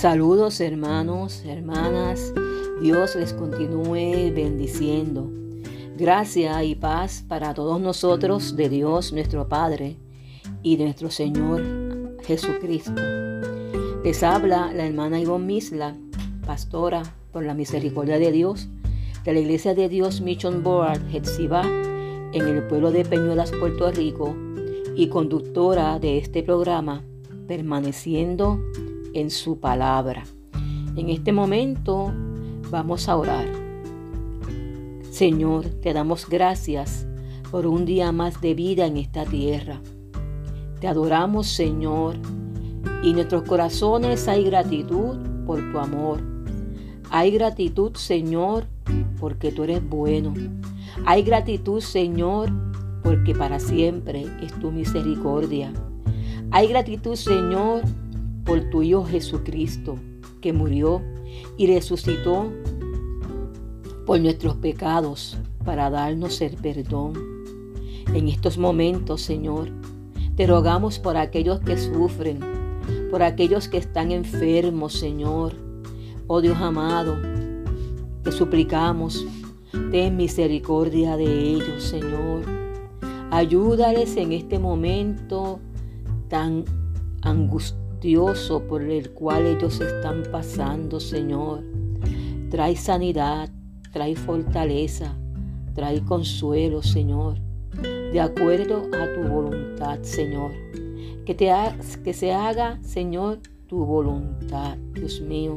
Saludos hermanos, hermanas. Dios les continúe bendiciendo. Gracia y paz para todos nosotros de Dios nuestro Padre y de nuestro Señor Jesucristo. Les habla la hermana Ivonne Misla, pastora por la misericordia de Dios de la Iglesia de Dios Mission Board Hetziba en el pueblo de Peñuelas, Puerto Rico y conductora de este programa, permaneciendo en su palabra. En este momento vamos a orar. Señor, te damos gracias por un día más de vida en esta tierra. Te adoramos, Señor, y en nuestros corazones hay gratitud por tu amor. Hay gratitud, Señor, porque tú eres bueno. Hay gratitud, Señor, porque para siempre es tu misericordia. Hay gratitud, Señor, por tu Hijo Jesucristo, que murió y resucitó por nuestros pecados para darnos el perdón. En estos momentos, Señor, te rogamos por aquellos que sufren, por aquellos que están enfermos, Señor. Oh Dios amado, te suplicamos, ten misericordia de ellos, Señor. Ayúdales en este momento tan angustioso por el cual ellos están pasando, Señor. Trae sanidad, trae fortaleza, trae consuelo, Señor, de acuerdo a tu voluntad, Señor. Que, te que se haga, Señor, tu voluntad, Dios mío,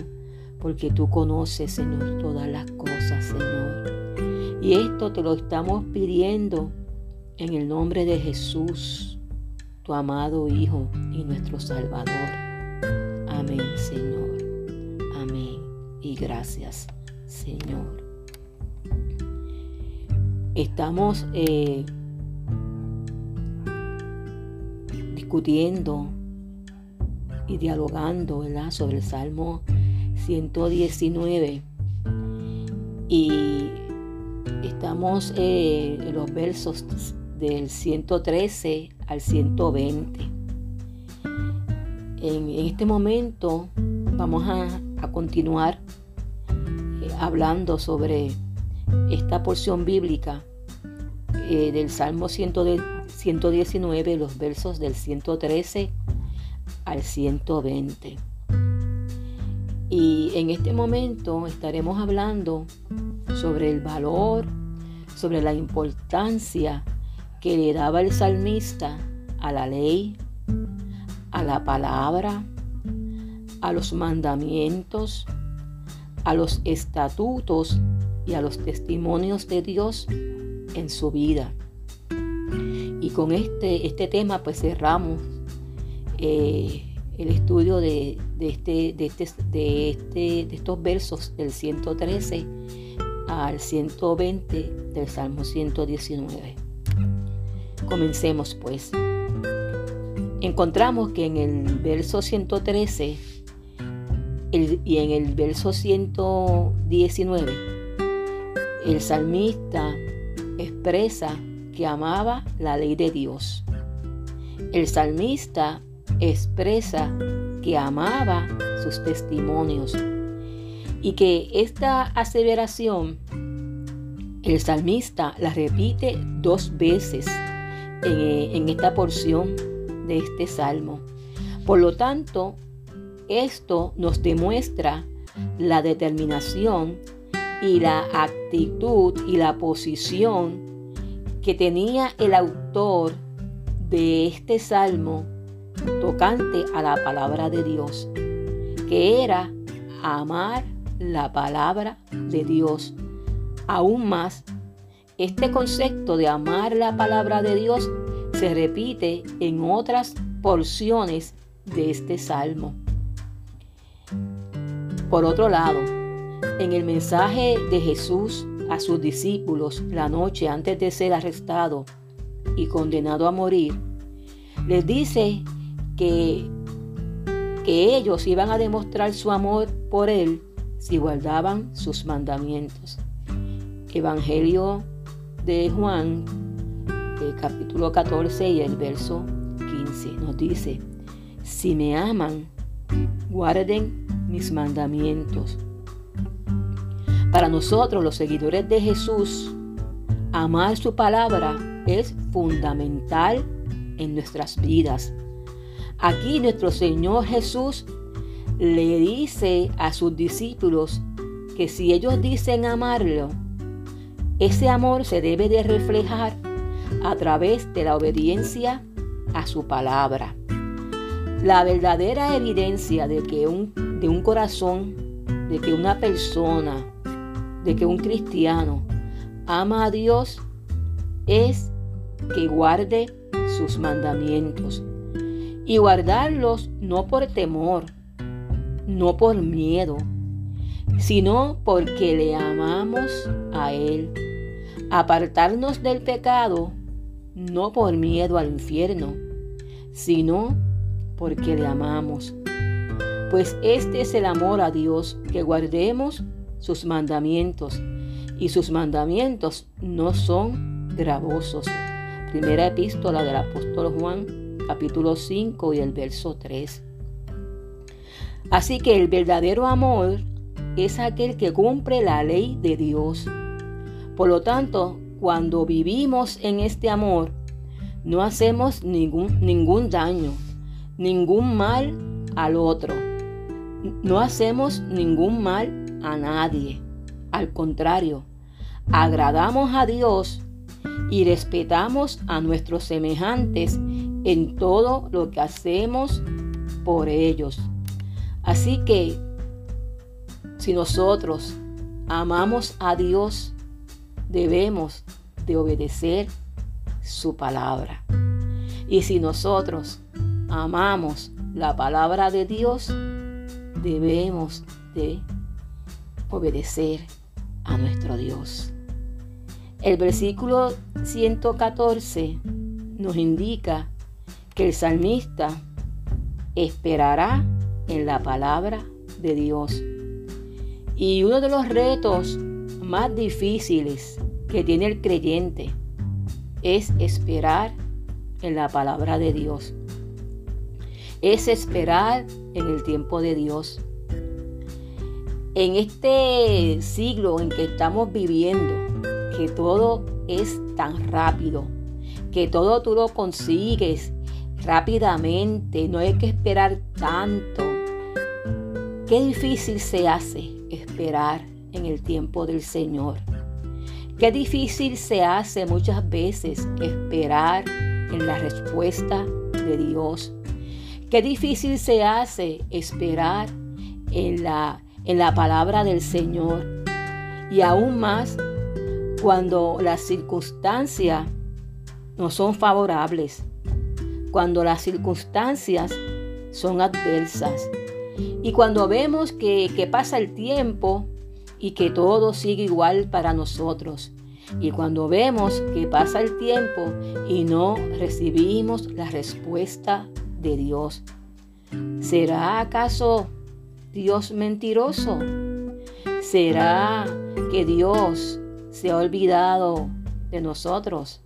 porque tú conoces, Señor, todas las cosas, Señor. Y esto te lo estamos pidiendo en el nombre de Jesús tu amado Hijo y nuestro Salvador. Amén, Señor. Amén. Y gracias, Señor. Estamos eh, discutiendo y dialogando sobre el Salmo 119 y estamos eh, en los versos del 113 al 120. En, este momento vamos a, continuar eh, hablando sobre esta porción bíblica eh, del Salmo 119, los versos del 113 al 120. Y en este momento estaremos hablando sobre el valor, sobre la importancia que le daba el salmista a la ley, a la palabra, a los mandamientos, a los estatutos y a los testimonios de Dios en su vida. Y con este, este tema pues cerramos eh, el estudio de, este, de, este, de, este, de estos versos del 113 al 120 del Salmo 119. Comencemos pues. Encontramos que en el verso 113 y en el verso 119 el salmista expresa que amaba la ley de Dios. El salmista expresa que amaba sus testimonios y que esta aseveración el salmista la repite dos veces en, esta porción de este salmo. Por lo tanto, esto nos demuestra la determinación y la actitud y la posición que tenía el autor de este salmo tocante a la palabra de Dios, que era amar la palabra de Dios aún más este concepto de amar la palabra de Dios se repite en otras porciones de este salmo. Por otro lado, en el mensaje de Jesús a sus discípulos la noche antes de ser arrestado y condenado a morir, les dice que, que ellos iban a demostrar su amor por Él si guardaban sus mandamientos. Evangelio de Juan, el capítulo 14 y el verso 15, nos dice, si me aman, guarden mis mandamientos. Para nosotros, los seguidores de Jesús, amar su palabra es fundamental en nuestras vidas. Aquí nuestro Señor Jesús le dice a sus discípulos que si ellos dicen amarlo, ese amor se debe de reflejar a través de la obediencia a su palabra. La verdadera evidencia de que un, de un corazón, de que una persona, de que un cristiano ama a Dios es que guarde sus mandamientos. Y guardarlos no por temor, no por miedo, sino porque le amamos a Él. Apartarnos del pecado no por miedo al infierno, sino porque le amamos. Pues este es el amor a Dios, que guardemos sus mandamientos, y sus mandamientos no son gravosos. Primera epístola del apóstol Juan, capítulo 5 y el verso 3. Así que el verdadero amor es aquel que cumple la ley de Dios. Por lo tanto, cuando vivimos en este amor, no hacemos ningún, ningún daño, ningún mal al otro. No hacemos ningún mal a nadie. Al contrario, agradamos a Dios y respetamos a nuestros semejantes en todo lo que hacemos por ellos. Así que si nosotros amamos a Dios, debemos de obedecer su palabra. Y si nosotros amamos la palabra de Dios, debemos de obedecer a nuestro Dios. El versículo 114 nos indica que el salmista esperará en la palabra de Dios. Y uno de los retos más difíciles que tiene el creyente es esperar en la palabra de Dios. Es esperar en el tiempo de Dios. En este siglo en que estamos viviendo, que todo es tan rápido, que todo tú lo consigues rápidamente, no hay que esperar tanto. Qué difícil se hace esperar en el tiempo del Señor. Qué difícil se hace muchas veces esperar en la respuesta de Dios. Qué difícil se hace esperar en la, en la palabra del Señor. Y aún más cuando las circunstancias no son favorables, cuando las circunstancias son adversas y cuando vemos que, que pasa el tiempo y que todo sigue igual para nosotros. Y cuando vemos que pasa el tiempo y no recibimos la respuesta de Dios, ¿será acaso Dios mentiroso? ¿Será que Dios se ha olvidado de nosotros?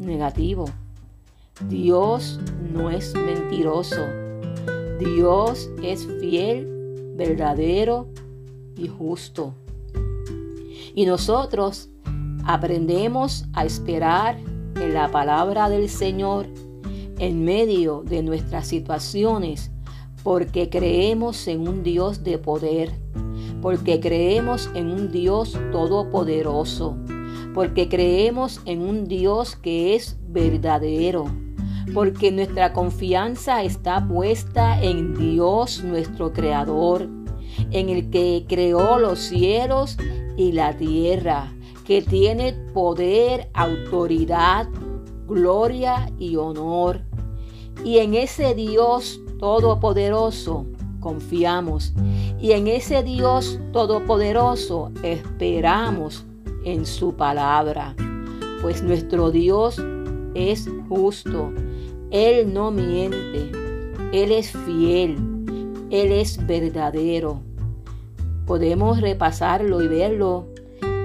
Negativo. Dios no es mentiroso. Dios es fiel, verdadero y justo. Y nosotros aprendemos a esperar en la palabra del Señor en medio de nuestras situaciones porque creemos en un Dios de poder, porque creemos en un Dios todopoderoso, porque creemos en un Dios que es verdadero, porque nuestra confianza está puesta en Dios nuestro Creador, en el que creó los cielos y la tierra, que tiene poder, autoridad, gloria y honor. Y en ese Dios todopoderoso confiamos. Y en ese Dios todopoderoso esperamos en su palabra. Pues nuestro Dios es justo. Él no miente. Él es fiel. Él es verdadero. Podemos repasarlo y verlo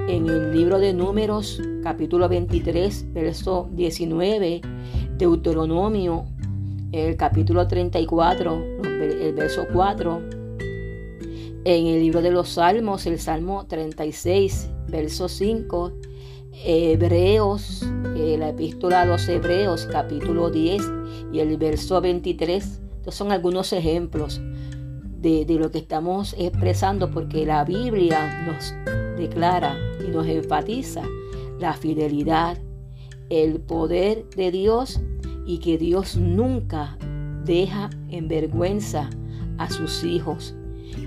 en el libro de Números, capítulo 23, verso 19, Deuteronomio, el capítulo 34, el verso 4, En el libro de los Salmos, el Salmo 36, verso 5, Hebreos, eh, la epístola a los Hebreos, capítulo 10 y el verso 23. Estos son algunos ejemplos de, lo que estamos expresando porque la Biblia nos declara y nos enfatiza la fidelidad, el poder de Dios y que Dios nunca deja en vergüenza a sus hijos.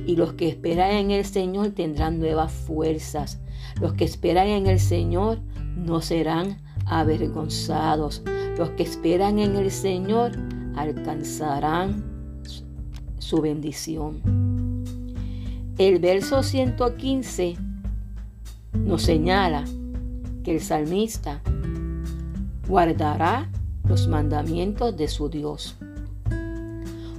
Y los que esperan en el Señor tendrán nuevas fuerzas. Los que esperan en el Señor no serán avergonzados. Los que esperan en el Señor alcanzarán su bendición. El verso 115 nos señala que el salmista guardará los mandamientos de su Dios.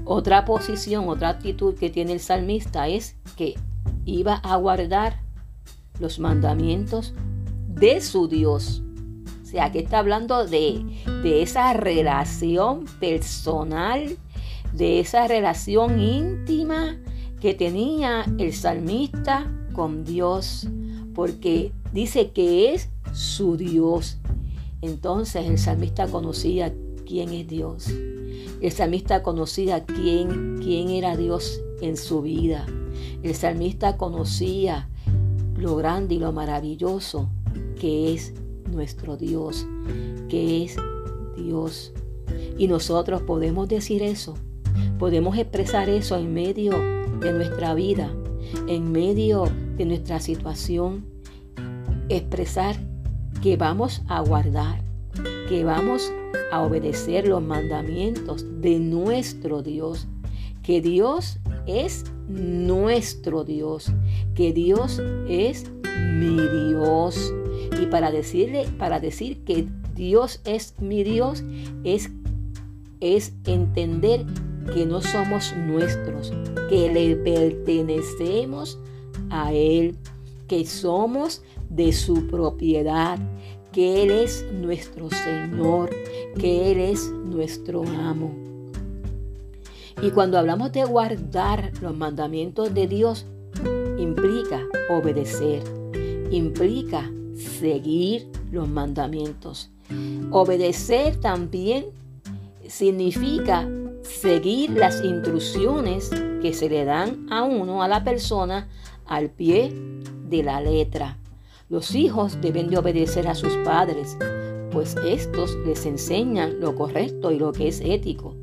Otra posición, otra actitud que tiene el salmista es que iba a guardar los mandamientos de su Dios. O sea, que está hablando de, de esa relación personal, de esa relación íntima que tenía el salmista con Dios, porque dice que es su Dios. Entonces el salmista conocía quién es Dios. El salmista conocía quién, quién era Dios en su vida. El salmista conocía lo grande y lo maravilloso que es nuestro Dios, que es Dios. Y nosotros podemos decir eso, podemos expresar eso en medio de nuestra vida, en medio de nuestra situación, expresar que vamos a guardar, que vamos a obedecer los mandamientos de nuestro Dios, que Dios es nuestro Dios, que Dios es mi Dios. Y para decirle, para decir que Dios es mi Dios, es, es entender que no somos nuestros, que le pertenecemos a Él, que somos de su propiedad, que Él es nuestro Señor, que Él es nuestro amo. Y cuando hablamos de guardar los mandamientos de Dios, implica obedecer, implica seguir los mandamientos. Obedecer también significa seguir las instrucciones que se le dan a uno, a la persona, al pie de la letra. Los hijos deben de obedecer a sus padres, pues estos les enseñan lo correcto y lo que es ético.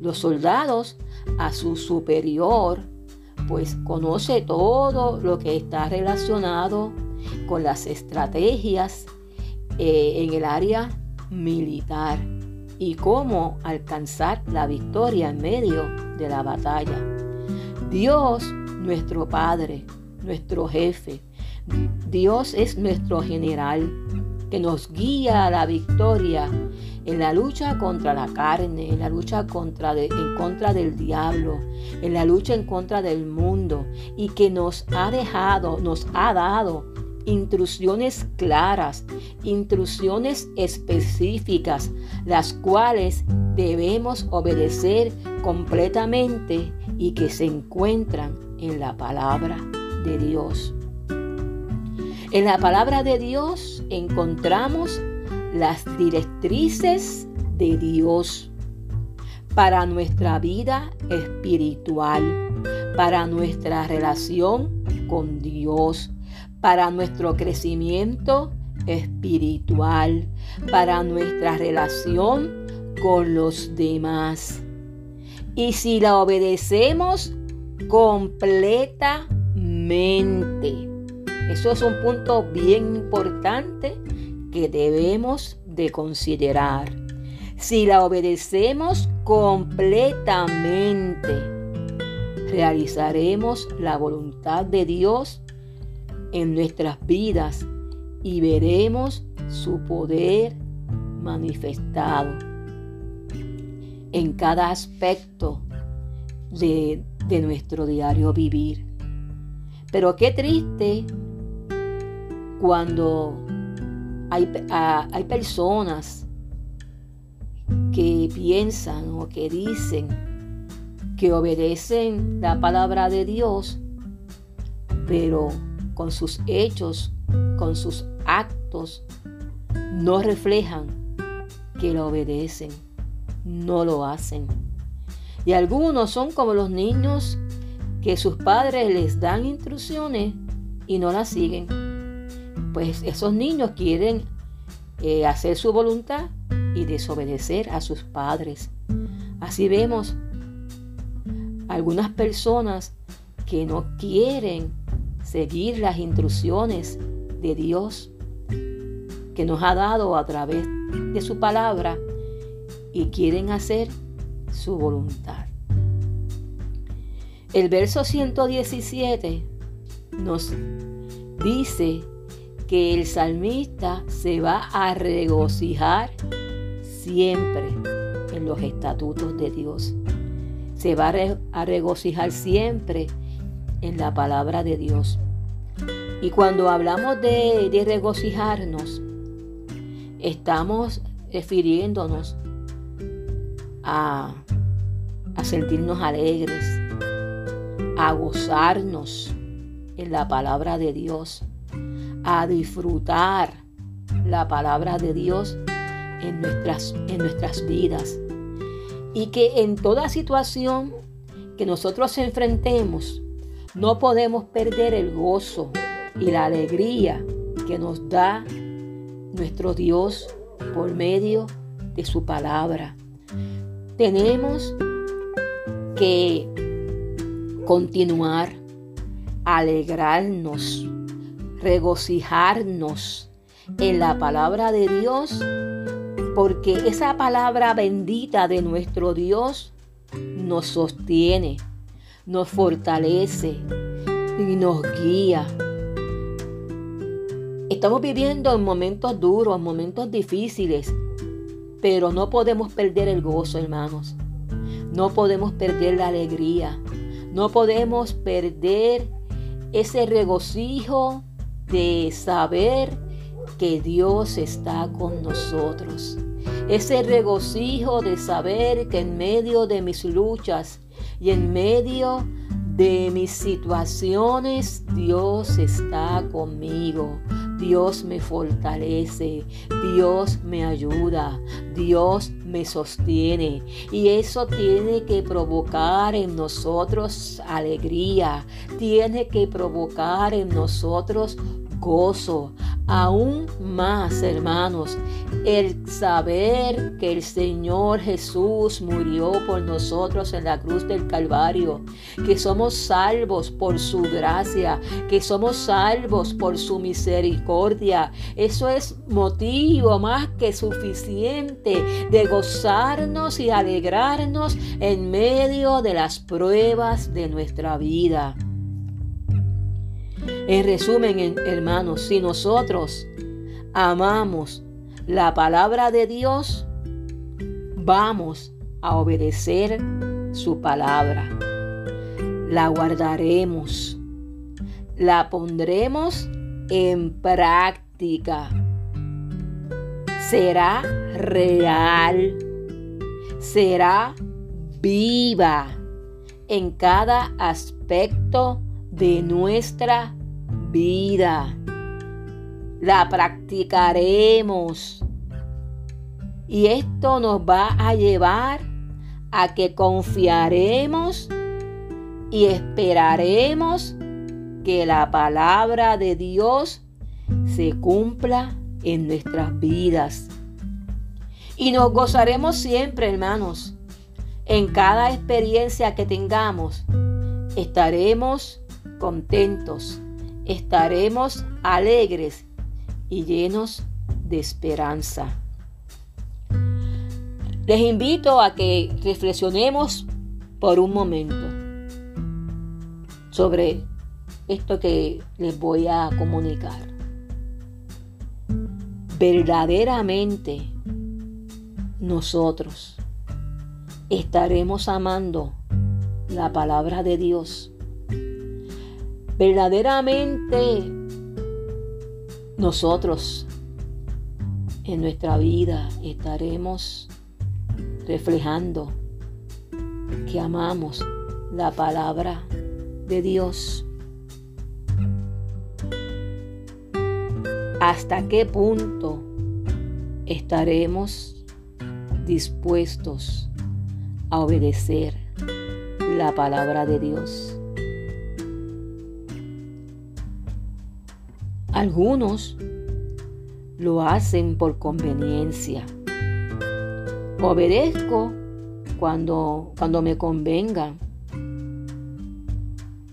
Los soldados a su superior, pues conoce todo lo que está relacionado con las estrategias eh, en el área militar y cómo alcanzar la victoria en medio de la batalla. Dios, nuestro Padre, nuestro jefe, Dios es nuestro general que nos guía a la victoria en la lucha contra la carne, en la lucha contra en contra del diablo, en la lucha en contra del mundo y que nos ha dejado, nos ha dado instrucciones claras, instrucciones específicas, las cuales debemos obedecer completamente y que se encuentran en la palabra de Dios. En la palabra de Dios encontramos las directrices de Dios para nuestra vida espiritual, para nuestra relación con Dios, para nuestro crecimiento espiritual, para nuestra relación con los demás. Y si la obedecemos completamente, eso es un punto bien importante que debemos de considerar. Si la obedecemos completamente, realizaremos la voluntad de Dios en nuestras vidas y veremos su poder manifestado en cada aspecto de, de nuestro diario vivir. Pero qué triste cuando hay, hay personas que piensan o que dicen que obedecen la palabra de Dios, pero con sus hechos, con sus actos, no reflejan que lo obedecen, no lo hacen. Y algunos son como los niños que sus padres les dan instrucciones y no las siguen. Pues esos niños quieren eh, hacer su voluntad y desobedecer a sus padres. Así vemos algunas personas que no quieren seguir las instrucciones de Dios que nos ha dado a través de su palabra y quieren hacer su voluntad. El verso 117 nos dice que el salmista se va a regocijar siempre en los estatutos de Dios. Se va a regocijar siempre en la palabra de Dios. Y cuando hablamos de, regocijarnos, estamos refiriéndonos a, a sentirnos alegres, a gozarnos en la palabra de Dios, a disfrutar la palabra de Dios en nuestras, en nuestras vidas. Y que en toda situación que nosotros enfrentemos, no podemos perder el gozo y la alegría que nos da nuestro Dios por medio de su palabra. Tenemos que continuar, alegrarnos, regocijarnos en la palabra de Dios, porque esa palabra bendita de nuestro Dios nos sostiene, nos fortalece y nos guía Estamos viviendo en momentos duros, momentos difíciles, pero no podemos perder el gozo, hermanos. No podemos perder la alegría. No podemos perder ese regocijo de saber que Dios está con nosotros. Ese regocijo de saber que en medio de mis luchas y en medio de mis situaciones, Dios está conmigo. Dios me fortalece, Dios me ayuda, Dios me sostiene. Y eso tiene que provocar en nosotros alegría, tiene que provocar en nosotros gozo, aún más, hermanos, el saber que el Señor Jesús murió por nosotros en la cruz del Calvario, que somos salvos por su gracia, que somos salvos por su misericordia. Eso es motivo más que suficiente de gozarnos y alegrarnos en medio de las pruebas de nuestra vida. En resumen, hermanos, si nosotros amamos la palabra de Dios, vamos a obedecer su palabra. La guardaremos, la pondremos en práctica. Será real, será viva en cada aspecto de nuestra vida. La practicaremos. Y esto nos va a llevar a que confiaremos y esperaremos que la palabra de Dios se cumpla en nuestras vidas. Y nos gozaremos siempre, hermanos. En cada experiencia que tengamos, estaremos contentos, estaremos alegres y llenos de esperanza. Les invito a que reflexionemos por un momento sobre esto que les voy a comunicar. Verdaderamente nosotros estaremos amando la palabra de Dios verdaderamente nosotros en nuestra vida estaremos reflejando que amamos la palabra de Dios. ¿Hasta qué punto estaremos dispuestos a obedecer la palabra de Dios? Algunos lo hacen por conveniencia. Obedezco cuando, cuando me convenga.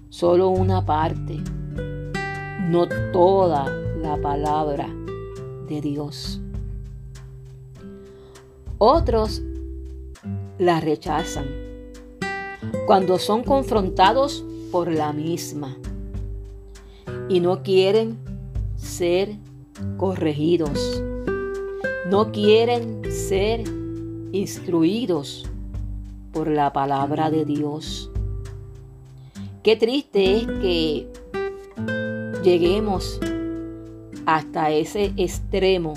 Solo una parte, no toda la palabra de Dios. Otros la rechazan cuando son confrontados por la misma y no quieren ser corregidos, no quieren ser instruidos por la palabra de Dios. Qué triste es que lleguemos hasta ese extremo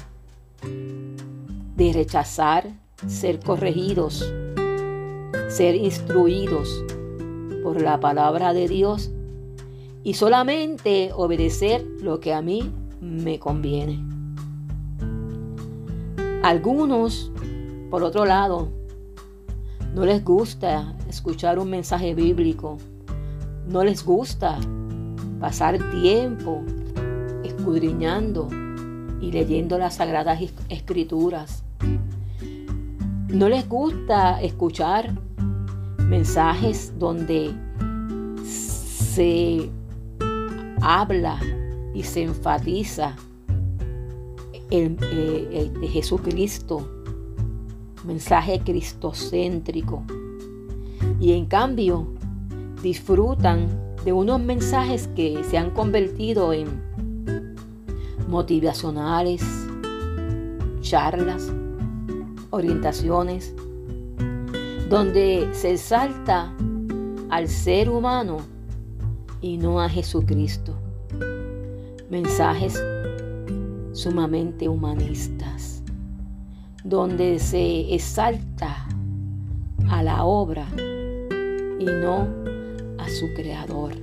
de rechazar ser corregidos, ser instruidos por la palabra de Dios y solamente obedecer lo que a mí me conviene. Algunos, por otro lado, no les gusta escuchar un mensaje bíblico, no les gusta pasar tiempo escudriñando y leyendo las sagradas escrituras. No les gusta escuchar mensajes donde se habla y se enfatiza el, eh, de Jesucristo, mensaje cristocéntrico. Y en cambio disfrutan de unos mensajes que se han convertido en motivacionales, charlas, orientaciones, donde se exalta al ser humano y no a Jesucristo. Mensajes sumamente humanistas, donde se exalta a la obra y no a su creador.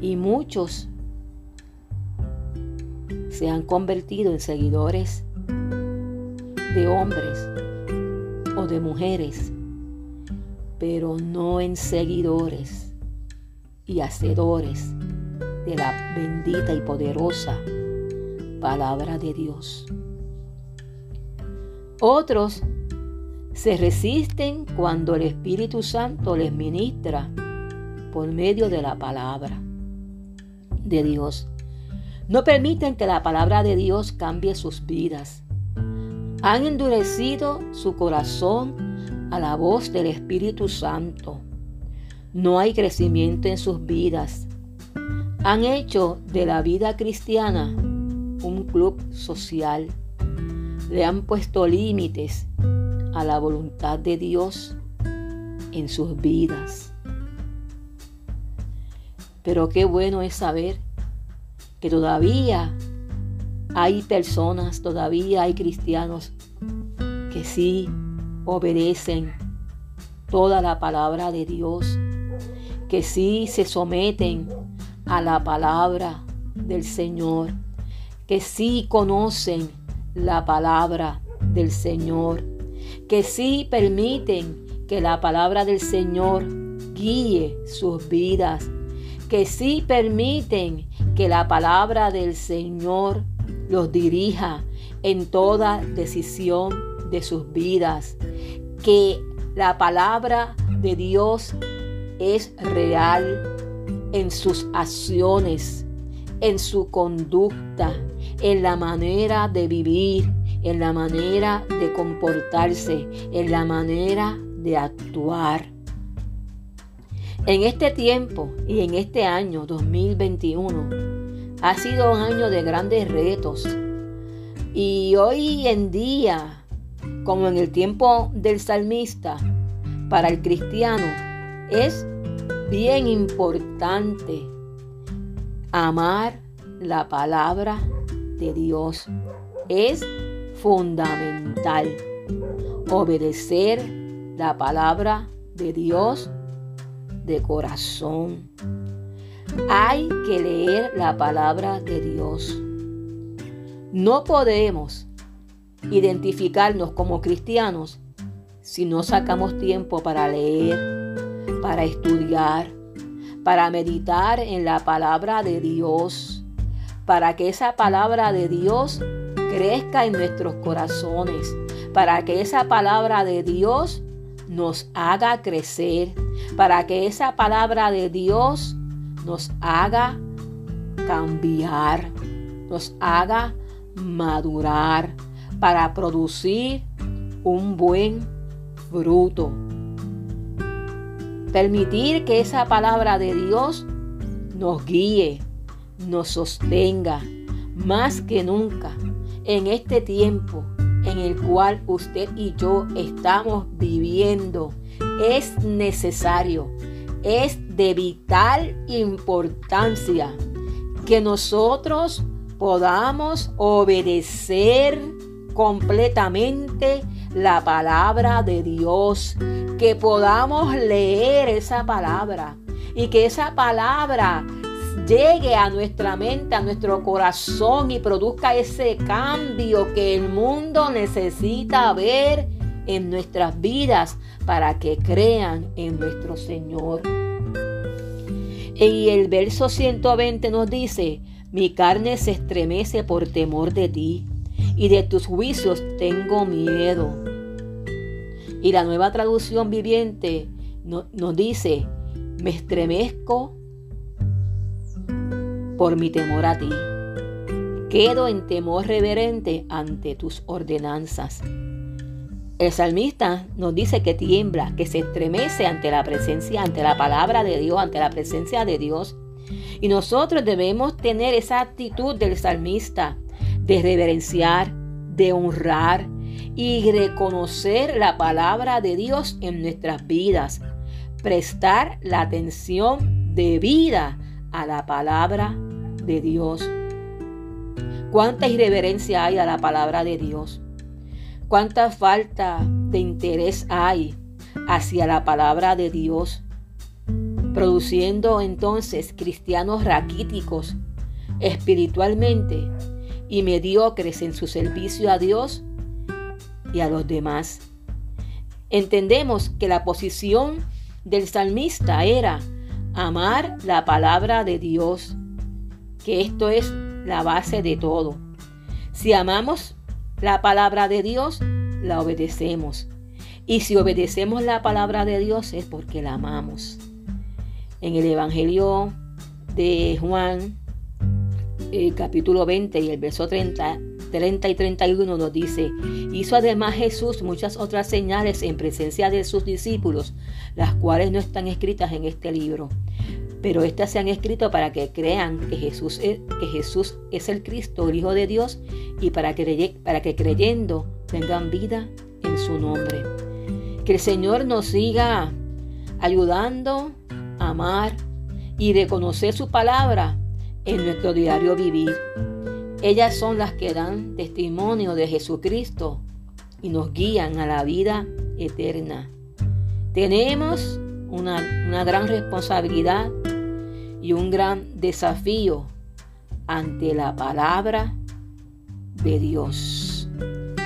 Y muchos se han convertido en seguidores de hombres o de mujeres, pero no en seguidores y hacedores de la bendita y poderosa palabra de Dios. Otros se resisten cuando el Espíritu Santo les ministra por medio de la palabra de Dios. No permiten que la palabra de Dios cambie sus vidas. Han endurecido su corazón a la voz del Espíritu Santo. No hay crecimiento en sus vidas. Han hecho de la vida cristiana un club social. Le han puesto límites a la voluntad de Dios en sus vidas. Pero qué bueno es saber que todavía hay personas, todavía hay cristianos que sí obedecen toda la palabra de Dios, que sí se someten a la palabra del Señor, que sí conocen la palabra del Señor, que sí permiten que la palabra del Señor guíe sus vidas, que sí permiten que la palabra del Señor los dirija en toda decisión de sus vidas, que la palabra de Dios es real en sus acciones, en su conducta, en la manera de vivir, en la manera de comportarse, en la manera de actuar. En este tiempo y en este año 2021 ha sido un año de grandes retos. Y hoy en día, como en el tiempo del salmista, para el cristiano es bien importante amar la palabra de Dios. Es fundamental obedecer la palabra de Dios de corazón. Hay que leer la palabra de Dios. No podemos identificarnos como cristianos si no sacamos tiempo para leer, para estudiar, para meditar en la palabra de Dios, para que esa palabra de Dios crezca en nuestros corazones, para que esa palabra de Dios nos haga crecer, para que esa palabra de Dios nos haga cambiar, nos haga madurar, para producir un buen fruto. Permitir que esa palabra de Dios nos guíe, nos sostenga más que nunca en este tiempo en el cual usted y yo estamos viviendo. Es necesario, es de vital importancia que nosotros podamos obedecer completamente la palabra de Dios, que podamos leer esa palabra y que esa palabra llegue a nuestra mente, a nuestro corazón y produzca ese cambio que el mundo necesita ver en nuestras vidas para que crean en nuestro Señor. Y el verso 120 nos dice, mi carne se estremece por temor de ti, y de tus juicios tengo miedo. Y la nueva traducción viviente nos dice, me estremezco por mi temor a ti. Quedo en temor reverente ante tus ordenanzas. El salmista nos dice que tiembla, que se estremece ante la presencia, ante la palabra de Dios, ante la presencia de Dios. Y nosotros debemos tener esa actitud del salmista de reverenciar, de honrar y reconocer la palabra de Dios en nuestras vidas. Prestar la atención debida a la palabra de Dios. Cuánta irreverencia hay a la palabra de Dios. Cuánta falta de interés hay hacia la palabra de Dios. Produciendo entonces cristianos raquíticos espiritualmente y mediocres en su servicio a Dios y a los demás. Entendemos que la posición del salmista era amar la palabra de Dios, que esto es la base de todo. Si amamos la palabra de Dios, la obedecemos. Y si obedecemos la palabra de Dios es porque la amamos. En el Evangelio de Juan, capítulo 20 y el verso 30, 30 y 31 nos dice, hizo además Jesús muchas otras señales en presencia de sus discípulos, las cuales no están escritas en este libro. Pero estas se han escrito para que crean que Jesús es, que Jesús es el Cristo, el Hijo de Dios, y para que, para que creyendo tengan vida en su nombre. Que el Señor nos siga ayudando a amar y reconocer su palabra en nuestro diario vivir. Ellas son las que dan testimonio de Jesucristo y nos guían a la vida eterna. Tenemos una, una gran responsabilidad y un gran desafío ante la palabra de Dios.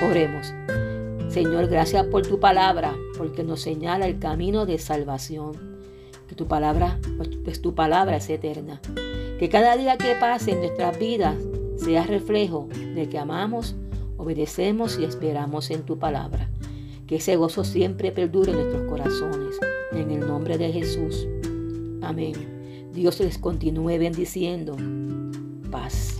Oremos. Señor, gracias por tu palabra, porque nos señala el camino de salvación. Que tu palabra, pues tu palabra es eterna. Que cada día que pase en nuestras vidas sea reflejo de que amamos, obedecemos y esperamos en tu palabra. Que ese gozo siempre perdure en nuestros corazones. En el nombre de Jesús. Amén. Dios les continúe bendiciendo. Paz.